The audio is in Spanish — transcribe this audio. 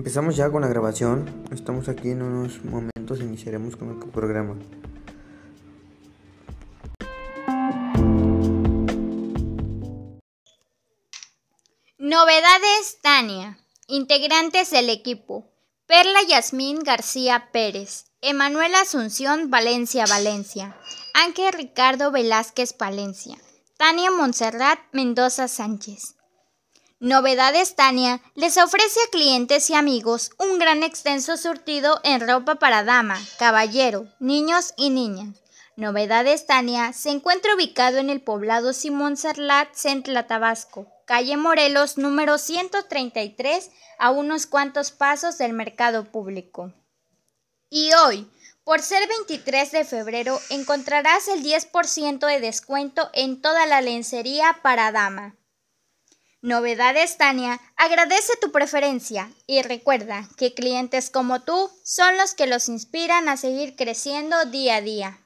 Empezamos ya con la grabación. Estamos aquí en unos momentos. Iniciaremos con el programa. Novedades Tania. Integrantes del equipo. Perla Yasmín García Pérez. Emanuela Asunción Valencia Valencia. Ángel Ricardo Velázquez Palencia. Tania Montserrat Mendoza Sánchez. Novedades Tania les ofrece a clientes y amigos un gran extenso surtido en ropa para dama, caballero, niños y niñas. Novedades Tania se encuentra ubicado en el poblado Simón Sarlat, Centla, Tabasco, calle Morelos, número 133, a unos cuantos pasos del mercado público. Y hoy, por ser 23 de febrero, encontrarás el 10% de descuento en toda la lencería para dama. Novedades Tania agradece tu preferencia y recuerda que clientes como tú son los que los inspiran a seguir creciendo día a día.